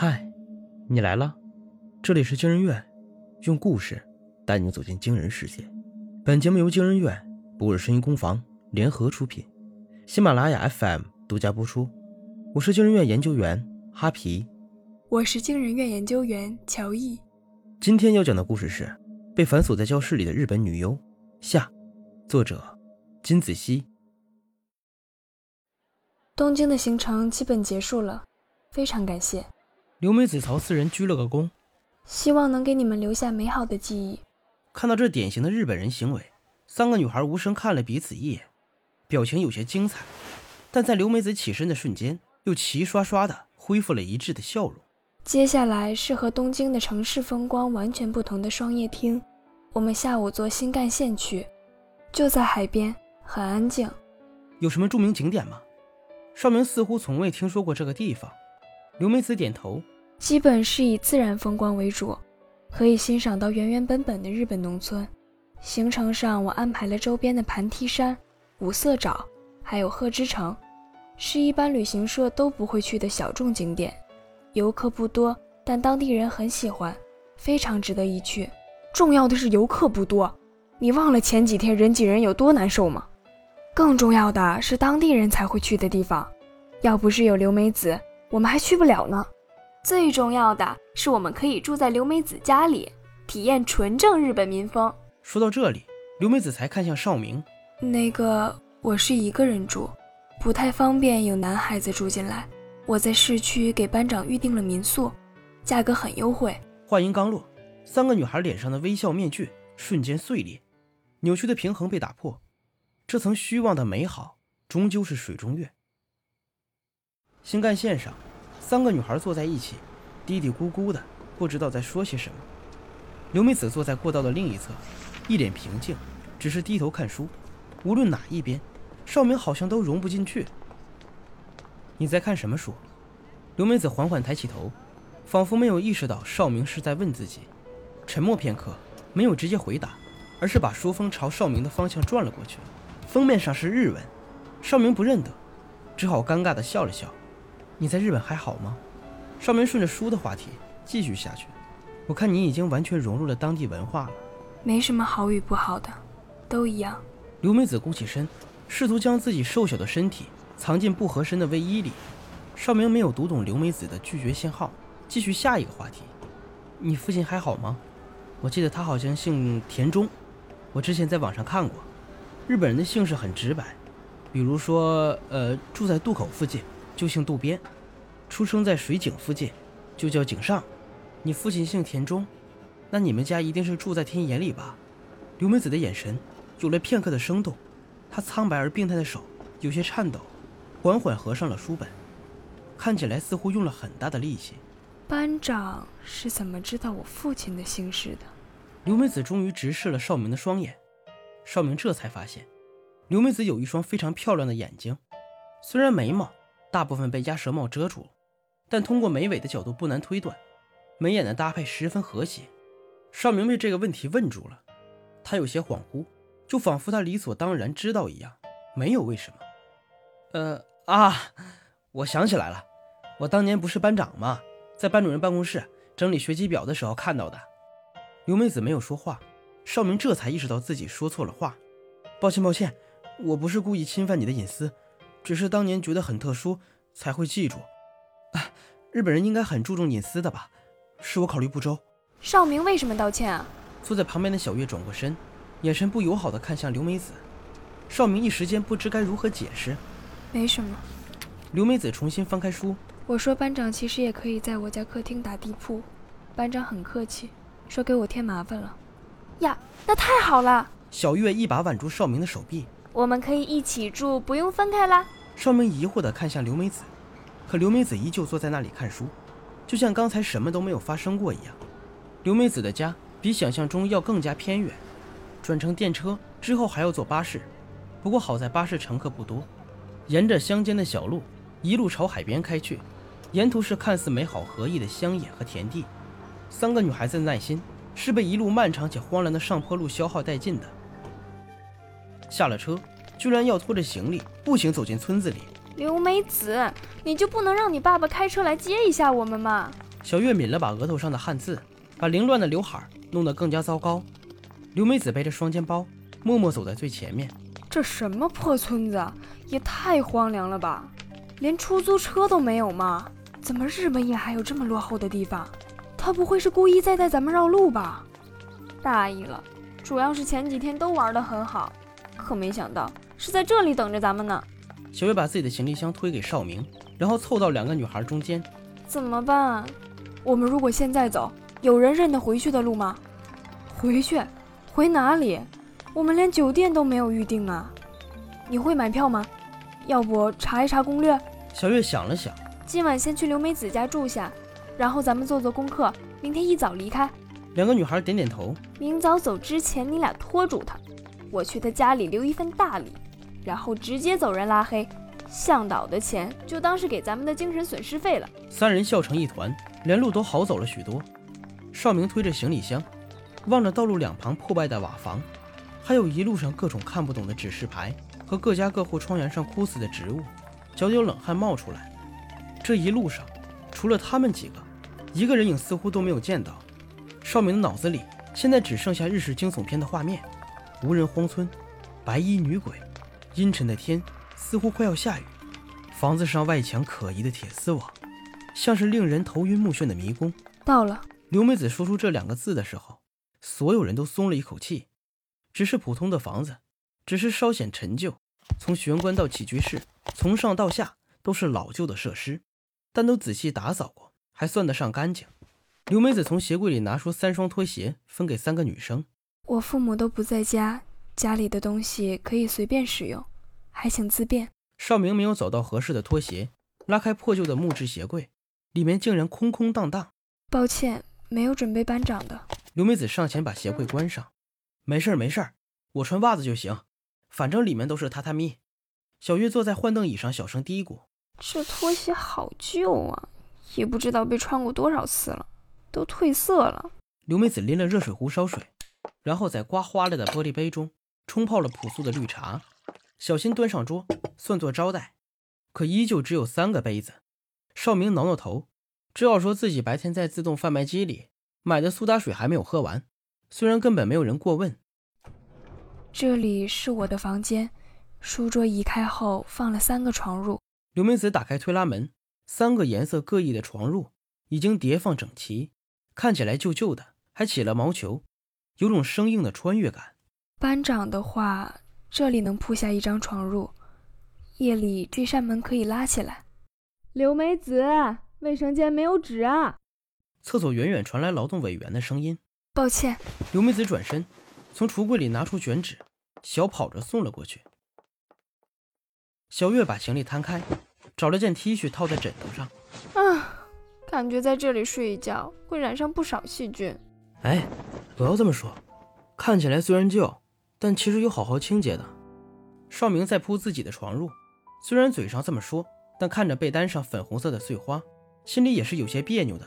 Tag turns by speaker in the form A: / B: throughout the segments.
A: 嗨，你来了，这里是惊人院，用故事带你走进惊人世界。本节目由惊人院、不尔声音工坊联合出品，喜马拉雅 FM 独家播出。我是惊人院研究员哈皮，
B: 我是惊人院研究员乔毅。
A: 今天要讲的故事是被反锁在教室里的日本女优下，作者金子熙。
B: 东京的行程基本结束了，非常感谢。
A: 刘美子朝四人鞠了个躬，
B: 希望能给你们留下美好的记忆。
A: 看到这典型的日本人行为，三个女孩无声看了彼此一眼，表情有些精彩。但在刘美子起身的瞬间，又齐刷刷的恢复了一致的笑容。
B: 接下来是和东京的城市风光完全不同的双叶町，我们下午坐新干线去，就在海边，很安静。
A: 有什么著名景点吗？少明似乎从未听说过这个地方。刘美子点头，
B: 基本是以自然风光为主，可以欣赏到原原本本的日本农村。行程上我安排了周边的盘梯山、五色沼，还有鹤之城，是一般旅行社都不会去的小众景点，游客不多，但当地人很喜欢，非常值得一去。重要的是游客不多，你忘了前几天人挤人有多难受吗？更重要的是当地人才会去的地方，要不是有刘美子。我们还去不了呢。最重要的是，我们可以住在刘美子家里，体验纯正日本民风。
A: 说到这里，刘美子才看向少明：“
B: 那个，我是一个人住，不太方便有男孩子住进来。我在市区给班长预定了民宿，价格很优惠。”
A: 话音刚落，三个女孩脸上的微笑面具瞬间碎裂，扭曲的平衡被打破。这层虚妄的美好，终究是水中月。新干线上，三个女孩坐在一起，嘀嘀咕咕的，不知道在说些什么。刘美子坐在过道的另一侧，一脸平静，只是低头看书。无论哪一边，少明好像都融不进去。你在看什么书？刘美子缓缓抬起头，仿佛没有意识到少明是在问自己。沉默片刻，没有直接回答，而是把书封朝少明的方向转了过去。封面上是日文，少明不认得，只好尴尬地笑了笑。你在日本还好吗？少明顺着书的话题继续下去。我看你已经完全融入了当地文化了。
B: 没什么好与不好的，都一样。
A: 刘美子鼓起身，试图将自己瘦小的身体藏进不合身的卫衣里。少明没有读懂刘美子的拒绝信号，继续下一个话题。你父亲还好吗？我记得他好像姓田中。我之前在网上看过，日本人的姓氏很直白，比如说，呃，住在渡口附近。就姓渡边，出生在水井附近，就叫井上。你父亲姓田中，那你们家一定是住在田野里吧？刘美子的眼神有了片刻的生动，她苍白而病态的手有些颤抖，缓缓合上了书本，看起来似乎用了很大的力气。
B: 班长是怎么知道我父亲的姓氏的？
A: 刘美子终于直视了少明的双眼，少明这才发现，刘美子有一双非常漂亮的眼睛，虽然眉毛。大部分被鸭舌帽遮住了，但通过眉尾的角度不难推断，眉眼的搭配十分和谐。邵明被这个问题问住了，他有些恍惚，就仿佛他理所当然知道一样，没有为什么。呃啊，我想起来了，我当年不是班长吗？在班主任办公室整理学籍表的时候看到的。刘美子没有说话，邵明这才意识到自己说错了话，抱歉抱歉，我不是故意侵犯你的隐私。只是当年觉得很特殊，才会记住。啊，日本人应该很注重隐私的吧？是我考虑不周。
B: 少明为什么道歉啊？
A: 坐在旁边的小月转过身，眼神不友好的看向刘美子。少明一时间不知该如何解释。
B: 没什么。
A: 刘美子重新翻开书。
B: 我说班长其实也可以在我家客厅打地铺。班长很客气，说给我添麻烦了。呀，那太好了！
A: 小月一把挽住少明的手臂。
B: 我们可以一起住，不用分开啦。
A: 少明疑惑地看向刘美子，可刘美子依旧坐在那里看书，就像刚才什么都没有发生过一样。刘美子的家比想象中要更加偏远，转乘电车之后还要坐巴士，不过好在巴士乘客不多。沿着乡间的小路，一路朝海边开去，沿途是看似美好和意的乡野和田地。三个女孩子的耐心是被一路漫长且荒凉的上坡路消耗殆尽的。下了车。居然要拖着行李步行走进村子里。
B: 刘美子，你就不能让你爸爸开车来接一下我们吗？
A: 小月抿了把额头上的汗渍，把凌乱的刘海弄得更加糟糕。刘美子背着双肩包，默默走在最前面。
B: 这什么破村子，也太荒凉了吧！连出租车都没有吗？怎么日本也还有这么落后的地方？他不会是故意在带咱们绕路吧？大意了，主要是前几天都玩得很好，可没想到是在这里等着咱们呢。
A: 小月把自己的行李箱推给邵明，然后凑到两个女孩中间。
B: 怎么办？我们如果现在走，有人认得回去的路吗？回去？回哪里？我们连酒店都没有预定啊！你会买票吗？要不查一查攻略？
A: 小月想了想，
B: 今晚先去刘美子家住下，然后咱们做做功课，明天一早离开。
A: 两个女孩点点头。
B: 明早走之前，你俩拖住他，我去他家里留一份大礼，然后直接走人拉黑。向导的钱就当是给咱们的精神损失费了。
A: 三人笑成一团，连路都好走了许多。邵明推着行李箱，望着道路两旁破败的瓦房，还有一路上各种看不懂的指示牌。和各家各户窗沿上枯死的植物，脚底冷汗冒出来。这一路上，除了他们几个，一个人影似乎都没有见到。少明的脑子里现在只剩下日式惊悚片的画面：无人荒村，白衣女鬼，阴沉的天，似乎快要下雨。房子上外墙可疑的铁丝网，像是令人头晕目眩的迷宫。
B: 到了。
A: 刘美子说出这两个字的时候，所有人都松了一口气。只是普通的房子。只是稍显陈旧，从玄关到起居室，从上到下都是老旧的设施，但都仔细打扫过，还算得上干净。刘美子从鞋柜里拿出三双拖鞋，分给三个女生。
B: 我父母都不在家，家里的东西可以随便使用，还请自便。
A: 少明没有找到合适的拖鞋，拉开破旧的木质鞋柜，里面竟然空空荡荡。
B: 抱歉，没有准备班长的。
A: 刘梅子上前把鞋柜关上。没事儿，没事儿，我穿袜子就行。反正里面都是榻榻米。小月坐在幻凳椅上，小声嘀咕：“
B: 这拖鞋好旧啊，也不知道被穿过多少次了，都褪色了。”
A: 刘梅子拎了热水壶烧水，然后在刮花了的玻璃杯中冲泡了朴素的绿茶，小心端上桌，算作招待。可依旧只有三个杯子。少明挠挠头，只好说自己白天在自动贩卖机里买的苏打水还没有喝完，虽然根本没有人过问。
B: 这里是我的房间，书桌移开后放了三个床褥。
A: 刘梅子打开推拉门，三个颜色各异的床褥已经叠放整齐，看起来旧旧的，还起了毛球，有种生硬的穿越感。
B: 班长的话，这里能铺下一张床褥，夜里这扇门可以拉起来。
C: 刘梅子，卫生间没有纸啊！
A: 厕所远远传来劳动委员的声音。
B: 抱歉。
A: 刘梅子转身，从橱柜里拿出卷纸。小跑着送了过去。小月把行李摊开，找了件 T 恤套在枕头上。
B: 啊，感觉在这里睡一觉会染上不少细菌。
A: 哎，不要这么说，看起来虽然旧，但其实有好好清洁的。少明在铺自己的床褥，虽然嘴上这么说，但看着被单上粉红色的碎花，心里也是有些别扭的。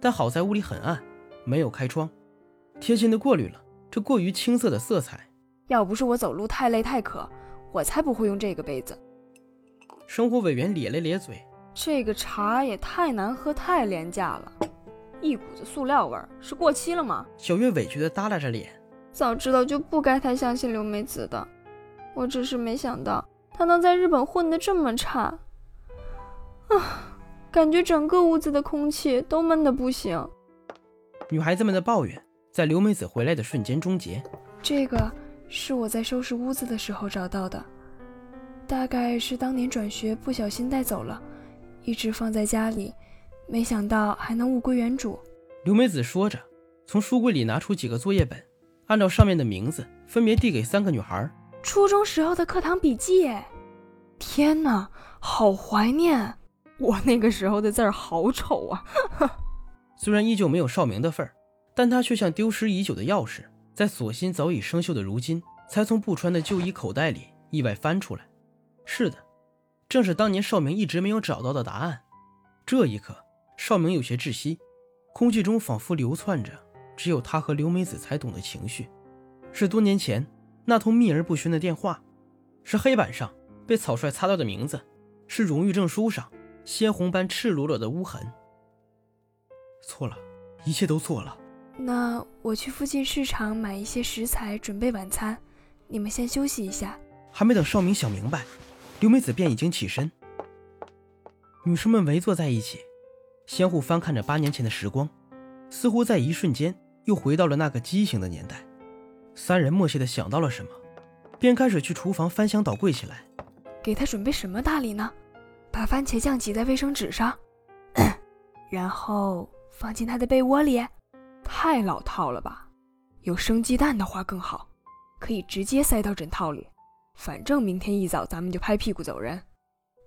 A: 但好在屋里很暗，没有开窗，贴心的过滤了这过于青涩的色彩。
B: 要不是我走路太累太渴，我才不会用这个杯子。
A: 生活委员咧了咧嘴，
B: 这个茶也太难喝，太廉价了，一股子塑料味儿，是过期了吗？
A: 小月委屈的耷拉着脸，
B: 早知道就不该太相信刘美子的，我只是没想到她能在日本混得这么差。啊，感觉整个屋子的空气都闷得不行。
A: 女孩子们的抱怨在刘美子回来的瞬间终结。
B: 这个。是我在收拾屋子的时候找到的，大概是当年转学不小心带走了，一直放在家里，没想到还能物归原主。
A: 刘美子说着，从书柜里拿出几个作业本，按照上面的名字分别递给三个女孩。
B: 初中时候的课堂笔记，天哪，好怀念！我那个时候的字儿好丑啊。
A: 虽然依旧没有少明的份儿，但他却像丢失已久的钥匙。在锁芯早已生锈的如今，才从不穿的旧衣口袋里意外翻出来。是的，正是当年少明一直没有找到的答案。这一刻，少明有些窒息，空气中仿佛流窜着只有他和刘美子才懂的情绪。是多年前那通秘而不宣的电话，是黑板上被草率擦掉的名字，是荣誉证书上鲜红般赤裸裸的污痕。错了，一切都错了。
B: 那我去附近市场买一些食材，准备晚餐。你们先休息一下。
A: 还没等少明想明白，刘美子便已经起身。女生们围坐在一起，相互翻看着八年前的时光，似乎在一瞬间又回到了那个畸形的年代。三人默契的想到了什么，便开始去厨房翻箱倒柜起来。
B: 给他准备什么大礼呢？把番茄酱挤在卫生纸上，然后放进他的被窝里。太老套了吧？有生鸡蛋的话更好，可以直接塞到枕套里。反正明天一早咱们就拍屁股走人。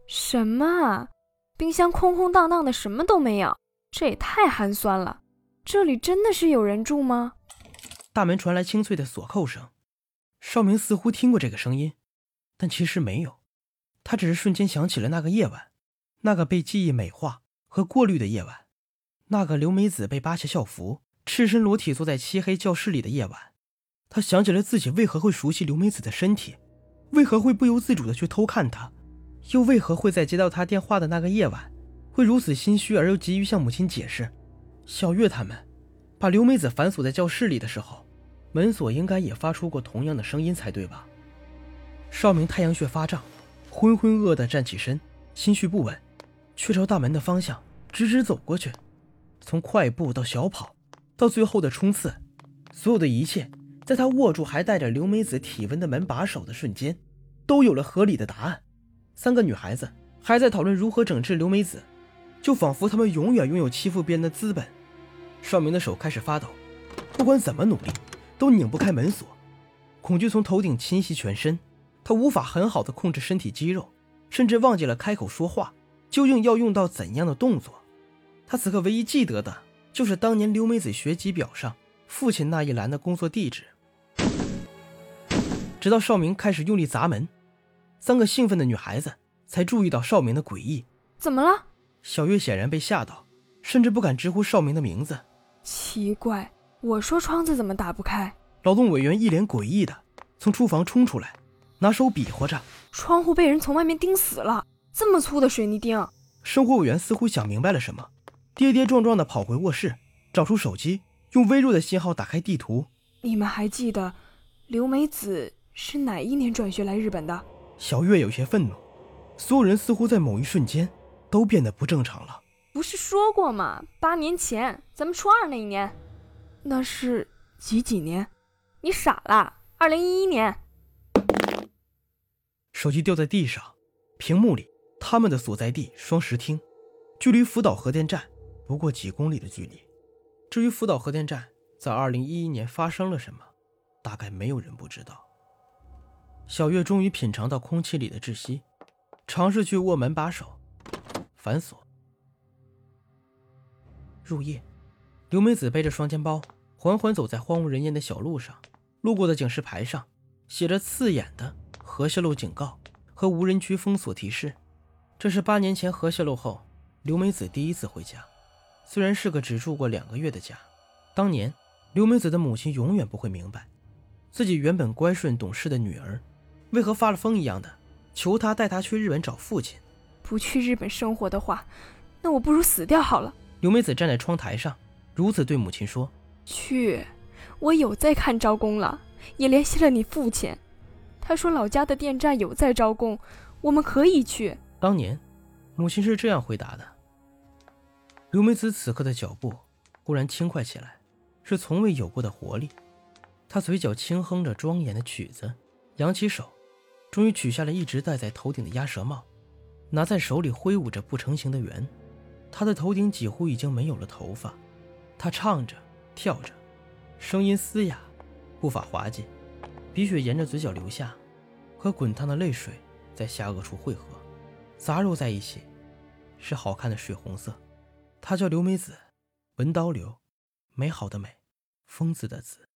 B: 什么？冰箱空空荡荡的，什么都没有，这也太寒酸了。这里真的是有人住吗？
A: 大门传来清脆的锁扣声，少明似乎听过这个声音，但其实没有。他只是瞬间想起了那个夜晚，那个被记忆美化和过滤的夜晚，那个刘美子被扒下校服。赤身裸体坐在漆黑教室里的夜晚，他想起了自己为何会熟悉刘美子的身体，为何会不由自主的去偷看她，又为何会在接到她电话的那个夜晚，会如此心虚而又急于向母亲解释。小月他们把刘美子反锁在教室里的时候，门锁应该也发出过同样的声音才对吧？少明太阳穴发胀，浑浑噩的站起身，心绪不稳，却朝大门的方向直直走过去，从快步到小跑。到最后的冲刺，所有的一切，在他握住还带着刘美子体温的门把手的瞬间，都有了合理的答案。三个女孩子还在讨论如何整治刘美子，就仿佛她们永远拥有欺负别人的资本。少明的手开始发抖，不管怎么努力，都拧不开门锁。恐惧从头顶侵袭全身，他无法很好的控制身体肌肉，甚至忘记了开口说话，究竟要用到怎样的动作。他此刻唯一记得的。就是当年刘美子学籍表上父亲那一栏的工作地址。直到邵明开始用力砸门，三个兴奋的女孩子才注意到邵明的诡异。
B: 怎么了？
A: 小月显然被吓到，甚至不敢直呼邵明的名字。
B: 奇怪，我说窗子怎么打不开？
A: 劳动委员一脸诡异的从厨房冲出来，拿手比划着。
B: 窗户被人从外面钉死了，这么粗的水泥钉。
A: 生活委员似乎想明白了什么。跌跌撞撞的跑回卧室，找出手机，用微弱的信号打开地图。
B: 你们还记得刘美子是哪一年转学来日本的？
A: 小月有些愤怒，所有人似乎在某一瞬间都变得不正常了。
C: 不是说过吗？八年前，咱们初二那一年。
B: 那是几几年？
C: 你傻了？二零一一年。
A: 手机掉在地上，屏幕里他们的所在地双石厅，距离福岛核电站。不过几公里的距离。至于福岛核电站在二零一一年发生了什么，大概没有人不知道。小月终于品尝到空气里的窒息，尝试去握门把手，反锁。入夜，刘美子背着双肩包，缓缓走在荒无人烟的小路上。路过的警示牌上写着刺眼的“核泄漏警告”和“无人区封锁提示”。这是八年前核泄漏后，刘美子第一次回家。虽然是个只住过两个月的家，当年刘美子的母亲永远不会明白，自己原本乖顺懂事的女儿，为何发了疯一样的求她带她去日本找父亲。
B: 不去日本生活的话，那我不如死掉好了。
A: 刘美子站在窗台上，如此对母亲说：“
B: 去，我有在看招工了，也联系了你父亲，他说老家的电站有在招工，我们可以去。”
A: 当年，母亲是这样回答的。刘美子此刻的脚步忽然轻快起来，是从未有过的活力。她嘴角轻哼着庄严的曲子，扬起手，终于取下了一直戴在头顶的鸭舌帽，拿在手里挥舞着不成形的圆。她的头顶几乎已经没有了头发。她唱着，跳着，声音嘶哑，步伐滑稽，鼻血沿着嘴角流下，和滚烫的泪水在下颚处汇合，杂糅在一起，是好看的水红色。她叫刘美子，文刀刘，美好的美，疯子的子。